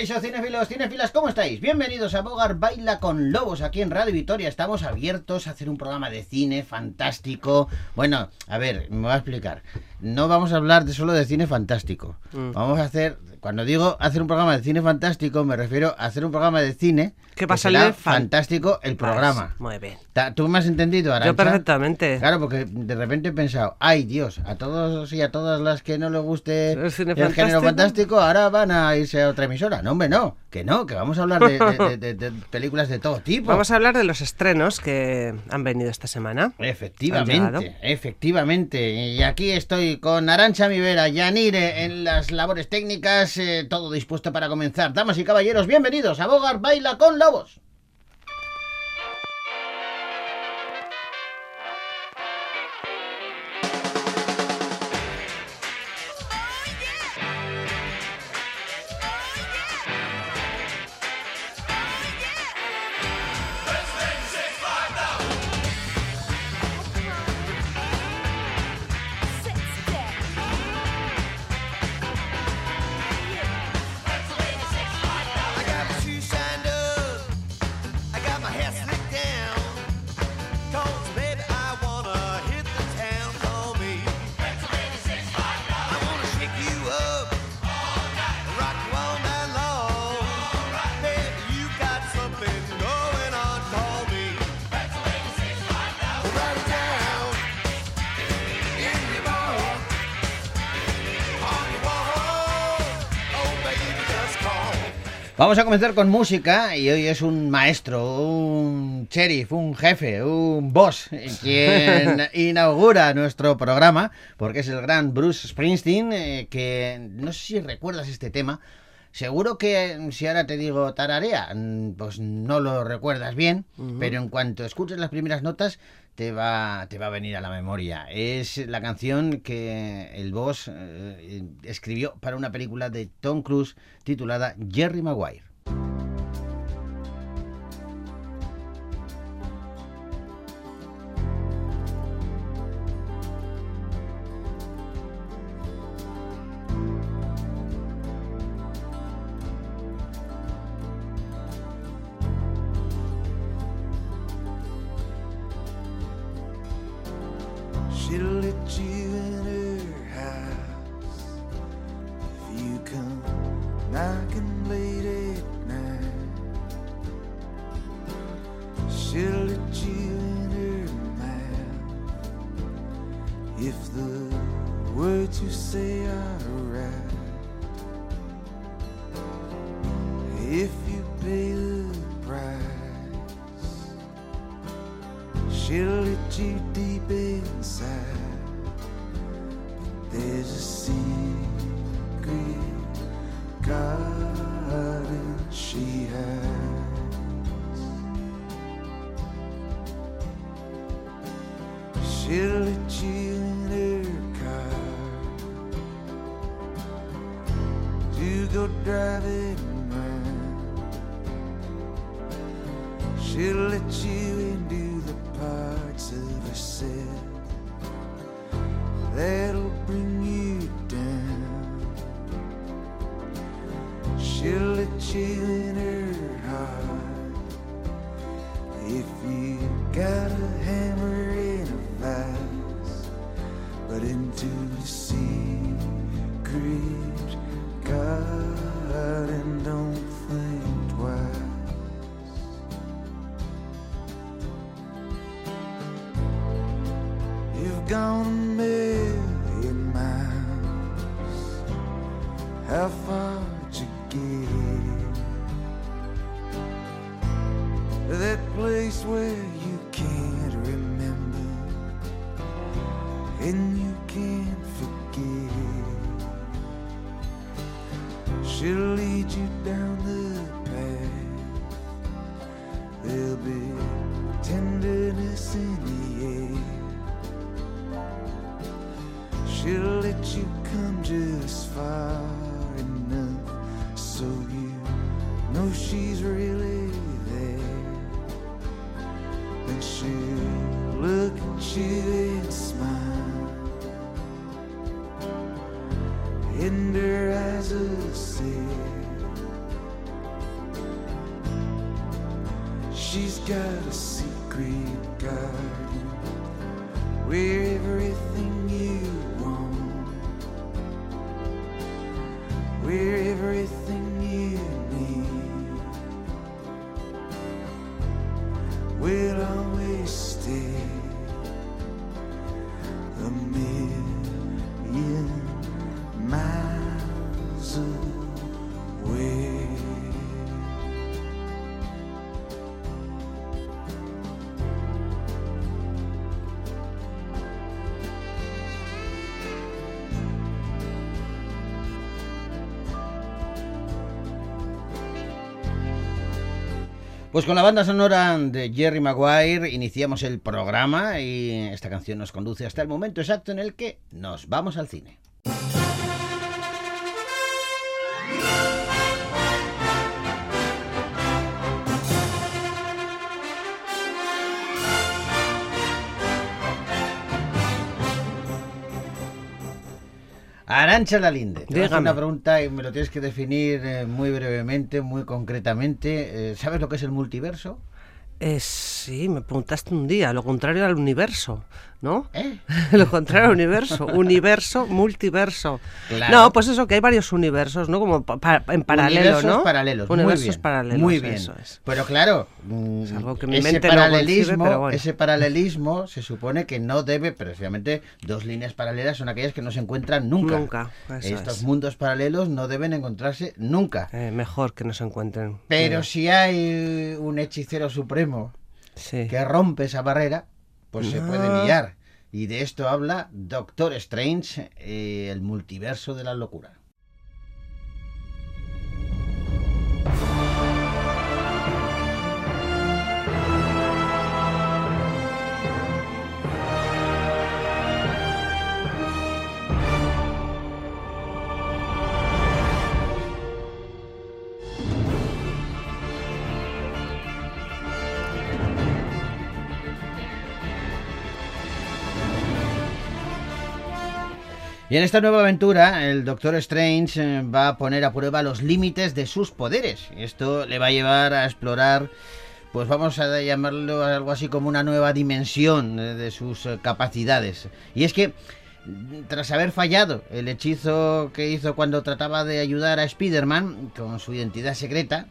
Caixo cinefilos, cinefilas, ¿cómo estáis? Bienvenidos a Bogar Baila con Lobos aquí en Radio Vitoria. Estamos abiertos a hacer un programa de cine fantástico. Bueno, a ver, me voy a explicar. No vamos a hablar de solo de cine fantástico. Mm. Vamos a hacer, cuando digo hacer un programa de cine fantástico, me refiero a hacer un programa de cine Que va a salir fantástico el programa. Muy bien. ¿Tú me has entendido, Arancha? Yo perfectamente. Claro, porque de repente he pensado, ay Dios, a todos y a todas las que no les guste ¿El cine género fantástico, ahora van a irse a otra emisora. No, hombre, no, que no, que vamos a hablar de, de- de- de- de películas de todo tipo. Vamos a hablar de los estrenos que han venido esta semana. Efectivamente, efectivamente. Y aquí estoy con Arancha Mivera, Yanire en las labores técnicas, eh, todo dispuesto para comenzar. Damas y caballeros, bienvenidos a Bogar Baila con Lobos. Vamos a comenzar con música y hoy es un maestro, un sheriff, un jefe, un boss quien inaugura nuestro programa porque es el gran Bruce Springsteen eh, que no sé si recuerdas este tema. Seguro que mm, si ahora te digo tararea, mm, pues no lo recuerdas bien, pero en cuanto escuches las primeras notas te va, te va a venir a la memoria. Es la canción que el boss eh, escribió para una película de Tom Cruise titulada Jerry Maguire. Deep inside. But there's a secret gone and she'll look at you and smile. In her eyes will say, She's got a secret garden where every Pues con la banda sonora de Jerry Maguire iniciamos el programa y esta canción nos conduce hasta el momento exacto en el que nos vamos al cine. Arancha Lalinde, te Dígame. una pregunta y me lo tienes que definir eh, muy brevemente, muy concretamente. Eh, ¿Sabes lo que es el multiverso? Eh, sí, me preguntaste un día, lo contrario al universo, ¿no? ¿Eh? lo contrario al universo. Universo, multiverso. Claro. No, pues eso, que hay varios universos, ¿no? Como pa- en paralelo, Universos ¿no? paralelos, Universos muy bien, paralelos, muy bien. eso es. Pero claro, mm, Es algo que mi ese mente paralelismo, concibe, pero bueno. ese paralelismo se supone que no debe, precisamente dos líneas paralelas son aquellas que no se encuentran nunca. Nunca, Estos es. mundos paralelos no deben encontrarse nunca. Eh, mejor que no se encuentren. Pero Mira, si hay un hechicero supremo sí. que rompe esa barrera, pues se puede Ah. liar. Y de esto habla Doctor Strange, eh, el multiverso de la locura. Y en esta nueva aventura, el Doctor Strange eh, va a poner a prueba los límites de sus poderes. Esto le va a llevar a explorar, pues vamos a llamarlo algo así como una nueva dimensión eh, de sus eh, capacidades. Y es que, tras haber fallado el hechizo que hizo cuando trataba de ayudar a Spider-Man con su identidad secreta,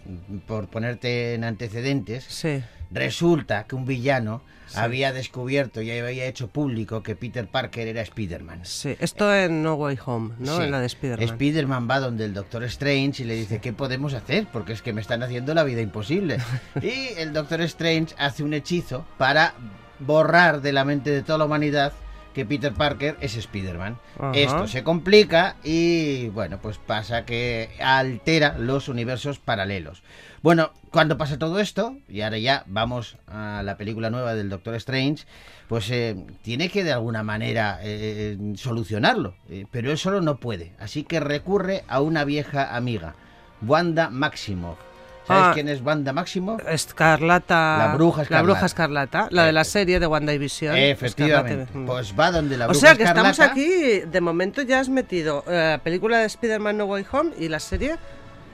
por ponerte en antecedentes, Sí. resulta que un villano había descubierto y había hecho público que Peter Parker era Spider-Man. Sí, esto en No Way Home, ¿no? Sí. En la de Spider-Man. Spider-Man va donde el Doctor Strange y le dice, ¿qué podemos hacer? Porque es que me están haciendo la vida imposible. y el Doctor Strange hace un hechizo para borrar de la mente de toda la humanidad que Peter Parker es Spider-Man. Ajá. Esto se complica y bueno, pues pasa que altera los universos paralelos. Bueno, cuando pasa todo esto, y ahora ya vamos a la película nueva del Doctor Strange, pues eh, tiene que de alguna manera eh, solucionarlo, eh, pero él solo no puede, así que recurre a una vieja amiga, Wanda Maximoff. ¿Sabes Ah. quién es Wanda Maximoff? Escarlata. La bruja La escarlata. bruja escarlata. La de la Eh, serie de WandaVision. Efectivamente. Escarlata. Pues va donde la o bruja sea que estamos escarlata- aquí, de momento ya has metido eh, la película de Spider-Man No Way Home y la serie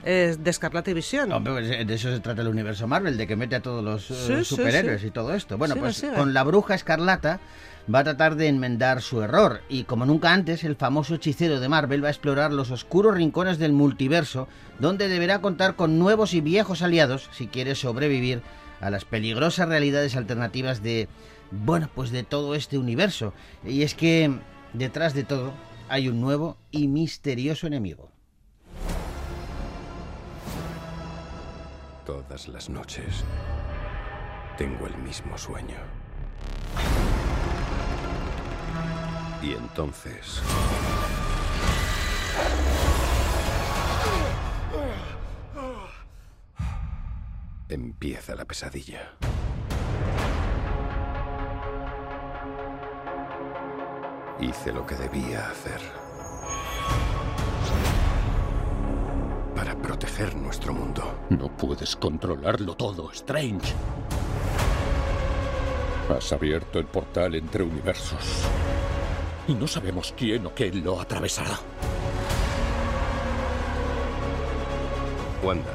de Escarlata y Visión. Pues, de eso se trata el universo Marvel, de que mete a todos los eh, Sí, superhéroes sí. y todo esto. Bueno, pues con la bruja escarlata va a tratar de enmendar su error y como nunca antes el famoso hechicero de Marvel va a explorar los oscuros rincones del multiverso donde deberá contar con nuevos y viejos aliados si quiere sobrevivir a las peligrosas realidades alternativas de bueno, pues de todo este universo. Y es que detrás de todo hay un nuevo y misterioso enemigo. Todas las noches tengo el mismo sueño. Y entonces... Empieza la pesadilla. Hice lo que debía hacer. Para proteger nuestro mundo. No puedes controlarlo todo, Strange. Has abierto el portal entre universos. Y no sabemos quién o qué lo atravesará. Wanda,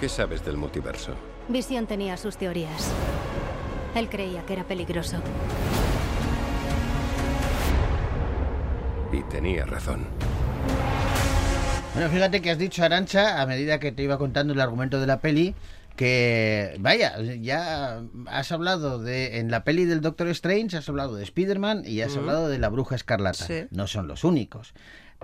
¿qué sabes del multiverso? Visión tenía sus teorías. Él creía que era peligroso. Y tenía razón. Bueno, fíjate que has dicho, Arancha, a medida que te iba contando el argumento de la peli, que, vaya, ya has hablado de, en la peli del Doctor Strange, has hablado de Spider-Man y has hablado de la Bruja Escarlata. Sí. No son los únicos.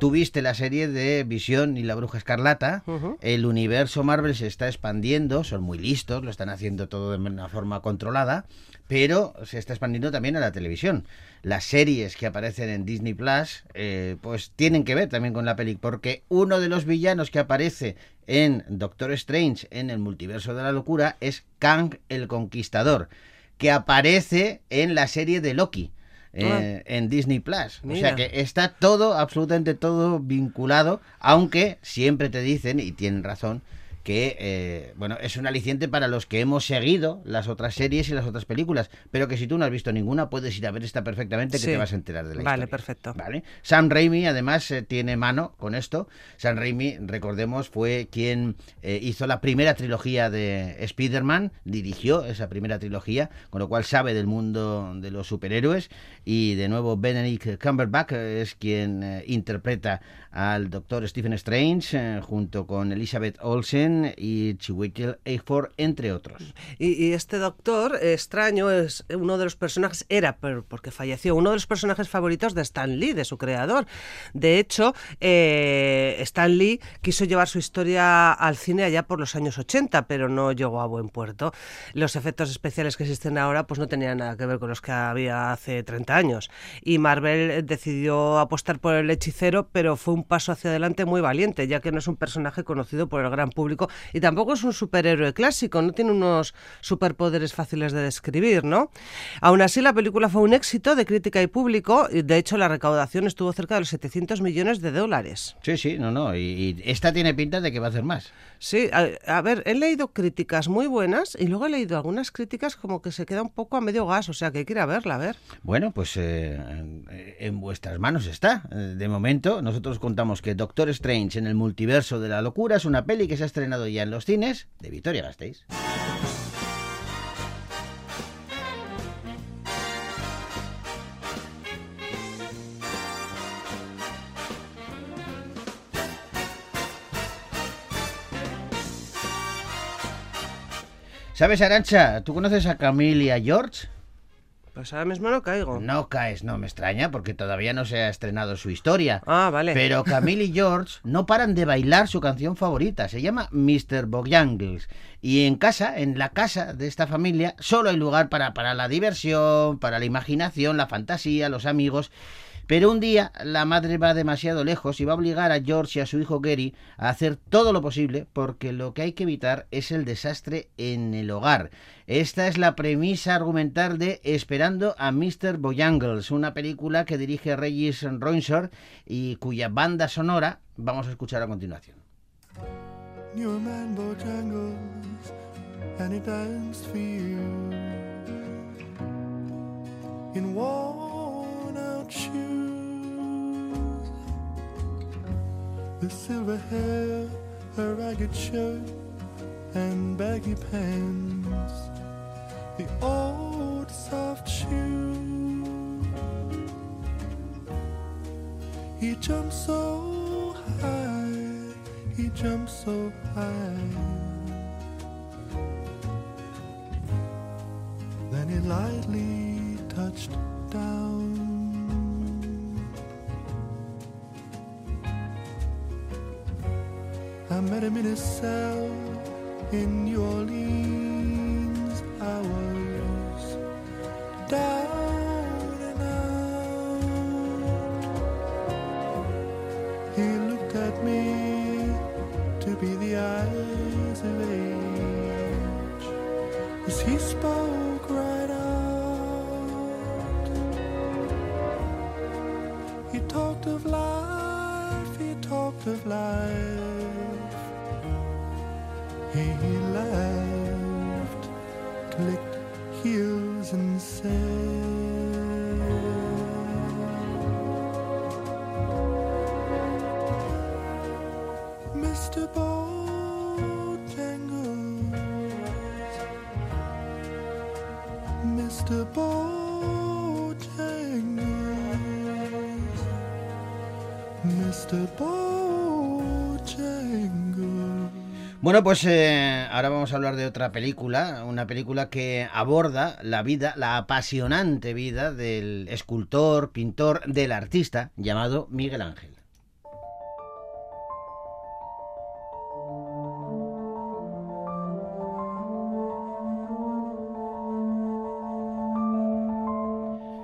Tuviste la serie de Visión y la Bruja Escarlata. El universo Marvel se está expandiendo, son muy listos, lo están haciendo todo de una forma controlada, pero se está expandiendo también a la televisión. Las series que aparecen en Disney Plus, eh, pues tienen que ver también con la peli, porque uno de los villanos que aparece en Doctor Strange en el multiverso de la locura es Kang el Conquistador, que aparece en la serie de Loki. Eh, en Disney Plus. O sea que está todo, absolutamente todo vinculado, aunque siempre te dicen, y tienen razón, que eh, bueno, es un aliciente para los que hemos seguido las otras series y las otras películas, pero que si tú no has visto ninguna, puedes ir a ver esta perfectamente que Sí. te vas a enterar de la Vale, historia. perfecto. ¿Vale? Sam Raimi además eh, tiene mano con esto. Sam Raimi, recordemos, fue quien eh, hizo la primera trilogía de Spider-Man, dirigió esa primera trilogía, con lo cual sabe del mundo de los superhéroes. Y de nuevo Benedict Cumberbatch es quien interpreta al doctor Stephen Strange eh, junto con Elizabeth Olsen y Chiwetel Ejiofor, entre otros. Y, y este doctor eh, extraño es uno de los personajes, era porque falleció, uno de los personajes favoritos de Stan Lee, de su creador. De hecho, eh, Stan Lee quiso llevar su historia al cine allá por los años 80, pero no llegó a buen puerto. Los efectos especiales que existen ahora pues no tenían nada que ver con los que había hace 30 años. Y Marvel decidió apostar por el hechicero, pero fue un paso hacia adelante muy valiente, ya que no es un personaje conocido por el gran público y tampoco es un superhéroe clásico, no tiene unos superpoderes fáciles de describir, ¿no? Aún así, la película fue un éxito de crítica y público, y de hecho la recaudación estuvo cerca de los 700 millones de dólares. Sí, sí, no, no. Y, y esta tiene pinta de que va a hacer más. Sí, a, a ver, he leído críticas muy buenas y luego he leído algunas críticas como que se queda un poco a medio gas, o sea que hay que ir a verla, a ver. Bueno, pues eh, en- vuestras manos está. De momento, nosotros contamos que Doctor Strange en el multiverso de la locura es una peli que se ha estrenado ya en los cines de Vitoria Gasteiz. ¿Sabes, Arancha? ¿Tú conoces a Camille a George? Pues ahora mismo no caigo. No caes, no me extraña, porque todavía no se ha estrenado su historia. Ah, vale. Pero Camille y George no paran de bailar su canción favorita. Se llama Mr. Bojangles. Y en casa, en la casa de esta familia, solo hay lugar para, para la diversión, para la imaginación, la fantasía, los amigos. Pero un día la madre va demasiado lejos y va a obligar a George y a su hijo Gary a hacer todo lo posible porque lo que hay que evitar es el desastre en el hogar. Esta es la premisa argumental de Esperando a Mr. Bojangles, una película que dirige Regis Roinsor y cuya banda sonora vamos a escuchar a continuación. In worn shoes. The silver hair, a ragged shirt, and baggy pants. The old soft shoe. He jumped so high, he jumped so high. Then he lightly touched down. I met him in his cell in New Orleans. Bueno, pues eh, ahora vamos a hablar de otra película, una película que aborda la vida, la apasionante vida del escultor, pintor, del artista llamado Miguel Ángel.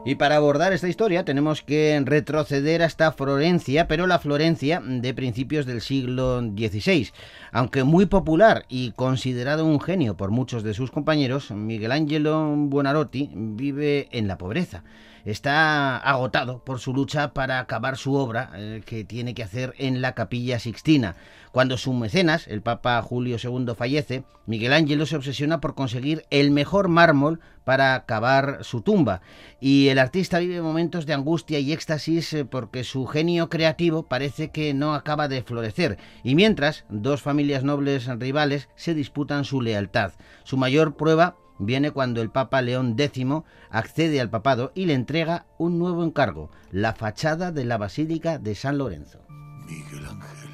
Y para abordar esta historia tenemos que retroceder hasta Florencia, pero la Florencia de principios del siglo XVI. Aunque muy popular y considerado un genio por muchos de sus compañeros, Miguel Ángelo Buonarroti vive en la pobreza. Está agotado por su lucha para acabar su obra eh, que tiene que hacer en la capilla Sixtina. Cuando su mecenas, el Papa Julio II, fallece, Miguel Ángelo se obsesiona por conseguir el mejor mármol para acabar su tumba. Y el artista vive momentos de angustia y éxtasis eh, porque su genio creativo parece que no acaba de florecer. Y mientras, dos familias nobles rivales se disputan su lealtad. Su mayor prueba viene cuando el Papa León X accede al papado y le entrega un nuevo encargo, la fachada de la Basílica de San Lorenzo. Miguel Ángel.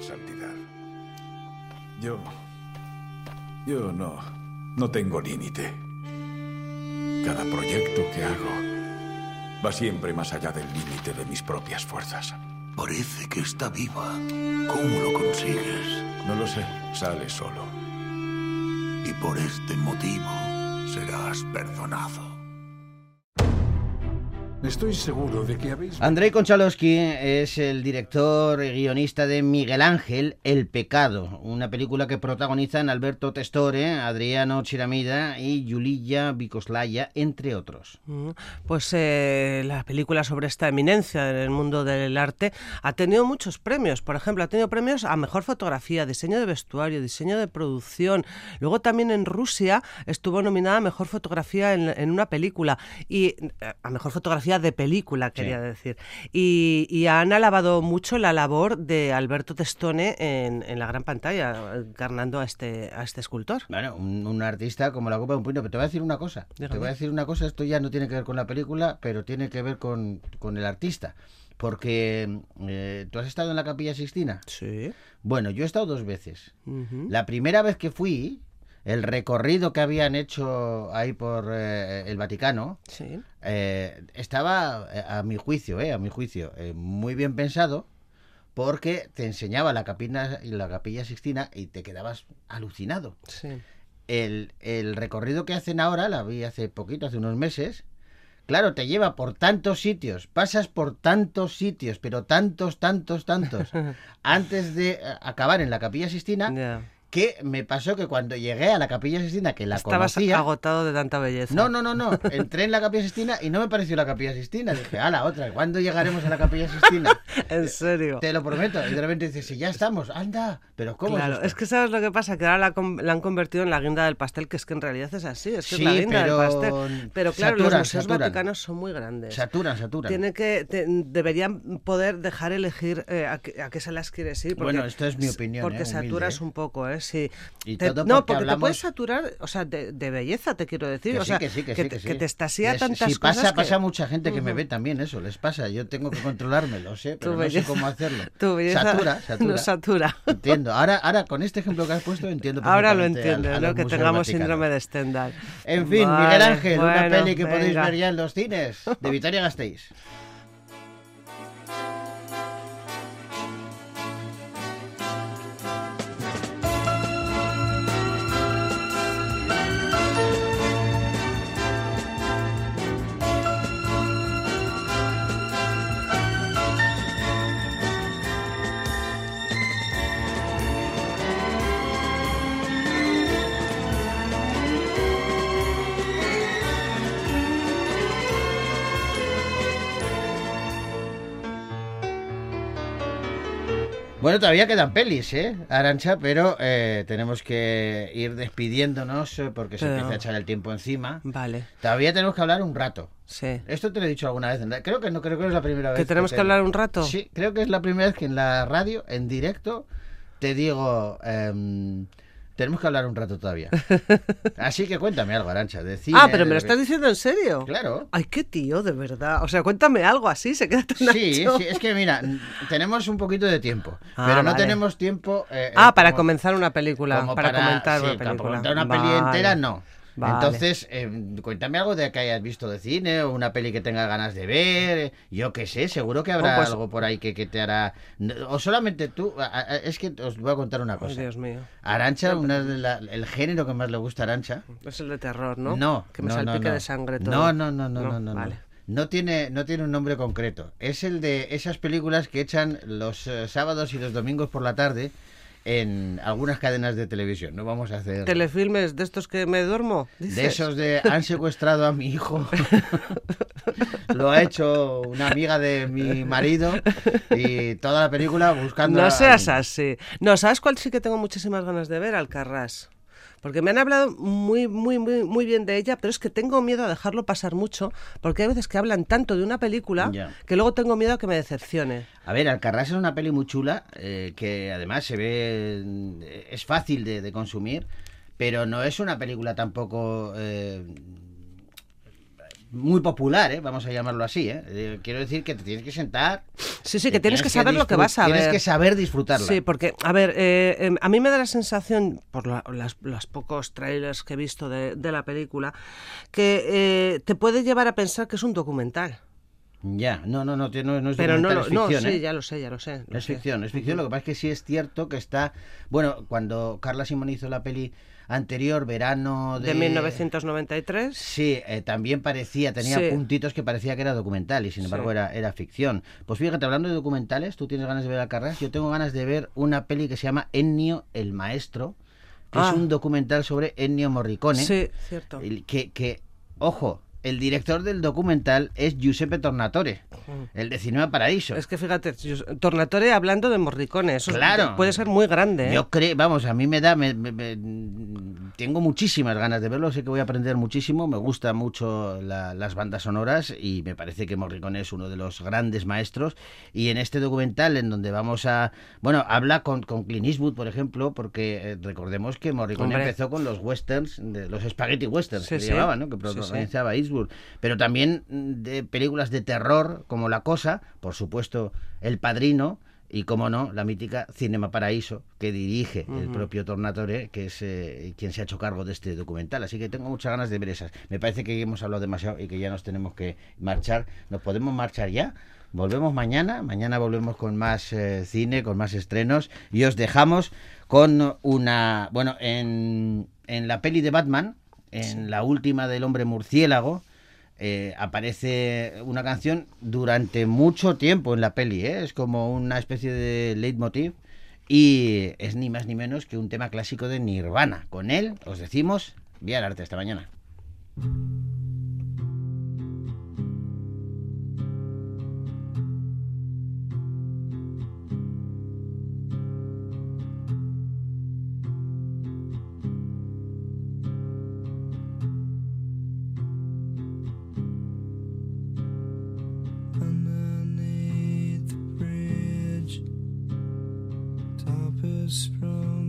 Santidad. Yo... Yo no... No tengo límite. Cada proyecto que hago va siempre más allá del límite de mis propias fuerzas. Parece que está viva. ¿Cómo lo consigues? No lo sé, sale solo. Y por este motivo serás perdonado. Estoy seguro de que habéis... Andrei Konchalovsky es el director y guionista de Miguel Ángel, El Pecado, una película que protagonizan Alberto Testore, Adriano Chiramida y Yulia Vicoslaya, entre otros. Mm, Pues eh, la película sobre esta eminencia en el mundo del arte ha tenido muchos premios. Por ejemplo, ha tenido premios a mejor fotografía, diseño de vestuario, diseño de producción. Luego también en Rusia estuvo nominada a mejor fotografía en, en una película y eh, a mejor fotografía de película, quería decir. Y, y han alabado mucho la labor de Alberto Testone en, en la gran pantalla, encarnando a este, a este escultor. Bueno, un, un artista como la copa de un puño. Pero te voy a decir una cosa. Te voy a decir una cosa. Esto ya no tiene que ver con la película, pero tiene que ver con, con el artista. Porque eh, tú has estado en la Capilla Sixtina. Sí. Bueno, yo he estado dos veces. La primera vez que fui, el recorrido que habían hecho ahí por eh, el Vaticano Sí. eh, estaba, eh, a mi juicio, eh, a mi juicio, muy bien pensado porque te enseñaba la capilla, la capilla Sixtina y te quedabas alucinado. Sí. El, el recorrido que hacen ahora, la vi hace poquito, hace unos meses, claro, te lleva por tantos sitios, pasas por tantos sitios, pero tantos, tantos, tantos, antes de acabar en la capilla Sixtina. Que me pasó que cuando llegué a la capilla Sixtina, que la Estabas conocía... agotado de tanta belleza. No, no, no, no. Entré en la Capilla Sistina y no me pareció la Capilla Sistina. Dije, a la otra, ¿cuándo llegaremos a la Capilla Sistina? En serio. Te lo prometo. Y de repente dices, si ya estamos, anda. Pero ¿cómo Claro, es que sabes lo que pasa, que ahora la, han convertido en la guinda del pastel, que es que en realidad es así, es que Sí, es la guinda pero del pastel. Pero claro, los museos saturan. vaticanos son muy grandes. Saturan, saturan. Tiene que, te- deberían poder dejar elegir eh, a, qué, a qué salas quieres ir. Porque, Bueno, esto es mi opinión, Porque eh, saturas eh. un poco, ¿eh? Sí. Y Te- todo no, porque porque te hablamos- puedes saturar, o sea, de, de belleza, te quiero decir. Que o sí, sea, que sí, que sí, te, que sí. que te estasía Es- tantas si pasa, cosas. que- pasa mucha gente que me Ujú. ve también eso, les pasa. Yo tengo que controlarme, lo sé, pero no sé cómo hacerlo. Tu belleza Satura, satura. no satura. Entiendo. Ahora, ahora, con este ejemplo que has puesto, entiendo Ahora lo perfectamente al- ¿no? Que tengamos síndrome de Stendhal. En fin, Vale, Miguel Ángel, una bueno, peli que podéis venga. ver ya en los cines de Vitoria Gasteiz. Bueno, todavía quedan pelis, ¿eh, Arancha? Pero eh, tenemos que ir despidiéndonos eh, porque se Pero- empieza a echar el tiempo encima. Vale, Todavía tenemos que hablar un rato. sí. Esto te lo he dicho alguna vez. Creo que no, creo que es la primera vez. ¿Que tenemos que hablar un rato? Sí, creo que es la primera vez que en la radio, en directo, te digo, em, tenemos que hablar un rato todavía. Así que cuéntame algo, Arancha, de cine, ah, pero me lo estás diciendo en serio. Claro. Ay, qué tío, de verdad. O sea, cuéntame algo así, se queda tan Sí, ancho. sí, es que mira, tenemos un poquito de tiempo, Ah, pero no vale. tenemos tiempo... eh, Ah, eh, para comenzar una película, como para, comentar sí, una para película. comentar una peli Vale. entera, no. Vale. Entonces, eh, cuéntame algo de que hayas visto de cine o una peli que tengas ganas de ver. Yo qué sé, seguro que habrá Oh, pues- algo por ahí que, que te hará. O solamente tú. Es que os voy a contar una cosa. Dios mío. Arancha, una de la- el género que más le gusta a Arancha. Es el de terror, ¿no? No, Que me no, no, salpique no. de sangre todo. No, no, no, no, no, no. no. Vale. No tiene, no tiene un nombre concreto. Es el de esas películas que echan los eh, sábados y los domingos por la tarde en algunas cadenas de televisión. No vamos a hacer Telefilmes de estos que me duermo. de esos de han secuestrado a mi hijo. Lo ha hecho una amiga de mi marido y toda la película buscando. No a- seas así. No, ¿sabes cuál sí que tengo muchísimas ganas de ver? Alcarrás. Porque me han hablado muy, muy, muy, muy bien de ella, pero es que tengo miedo a dejarlo pasar mucho, porque hay veces que hablan tanto de una película que luego tengo miedo a que me decepcione. A ver, Alcarrás es una peli muy chula eh, que además se ve. eh, es fácil de, de consumir, pero no es una película tampoco. eh, muy popular, ¿eh? vamos a llamarlo así. ¿eh? Eh, quiero decir que te tienes que sentar. Sí, sí, que tienes que saber lo que vas a Tienes ver. que saber disfrutarla. Sí, porque, a ver, eh, em, a mí me da la sensación, por la- las, los pocos trailers que he visto de, de la película, que eh, te puede llevar a pensar que es un documental. Ya, no, no, no, no, no es Pero no, lo, es no, ficción, sí, ¿eh? ya lo sé, ya lo sé. lo Es sé. ficción, es ficción. Lo que pasa es que sí es cierto que está. Bueno, cuando Carla Simón hizo la peli anterior, verano de. De 1993. Sí, eh, también parecía, tenía Sí. puntitos que parecía que era documental y sin embargo Sí. era, era ficción. Pues fíjate, hablando de documentales, tú tienes ganas de ver Alcarrás, yo tengo ganas de ver una peli que se llama Ennio el Maestro, que Ah. es un documental sobre Ennio Morricone. Sí, cierto. Que, que, ojo, el director del documental es Giuseppe Tornatore, el de Cinema Paraíso. Es que fíjate, Tornatore hablando de Morricone, eso es- Claro. puede ser muy grande. ¿eh? Yo creo, vamos, a mí me da, me- me- me- tengo muchísimas ganas de verlo, sé que voy a aprender muchísimo, me gustan mucho la- las bandas sonoras y me parece que Morricone es uno de los grandes maestros y en este documental en donde vamos a, bueno, habla con, con Clint Eastwood, por ejemplo, porque eh, recordemos que Morricone Hombre. empezó con los westerns, de, los spaghetti westerns Sí, que sí. llamaban, ¿no? que Sí, sí. Eastwood, pero también mm, de películas de terror como La Cosa, por supuesto El Padrino, y como no, la mítica Cinema Paraíso, que dirige el propio Tornatore, que es eh, quien se ha hecho cargo de este documental. Así que tengo muchas ganas de ver esas. Me parece que hemos hablado demasiado y que ya nos tenemos que marchar. ¿Nos podemos marchar ya? Volvemos mañana. Mañana volvemos con más eh, cine, con más estrenos. Y os dejamos con una. Bueno, en, en la peli de Batman, en la última del hombre murciélago, eh, aparece una canción durante mucho tiempo en la peli, ¿eh? es como una especie de leitmotiv y es ni más ni menos que un tema clásico de Nirvana. Con él os decimos, vía el arte, hasta mañana. whispering.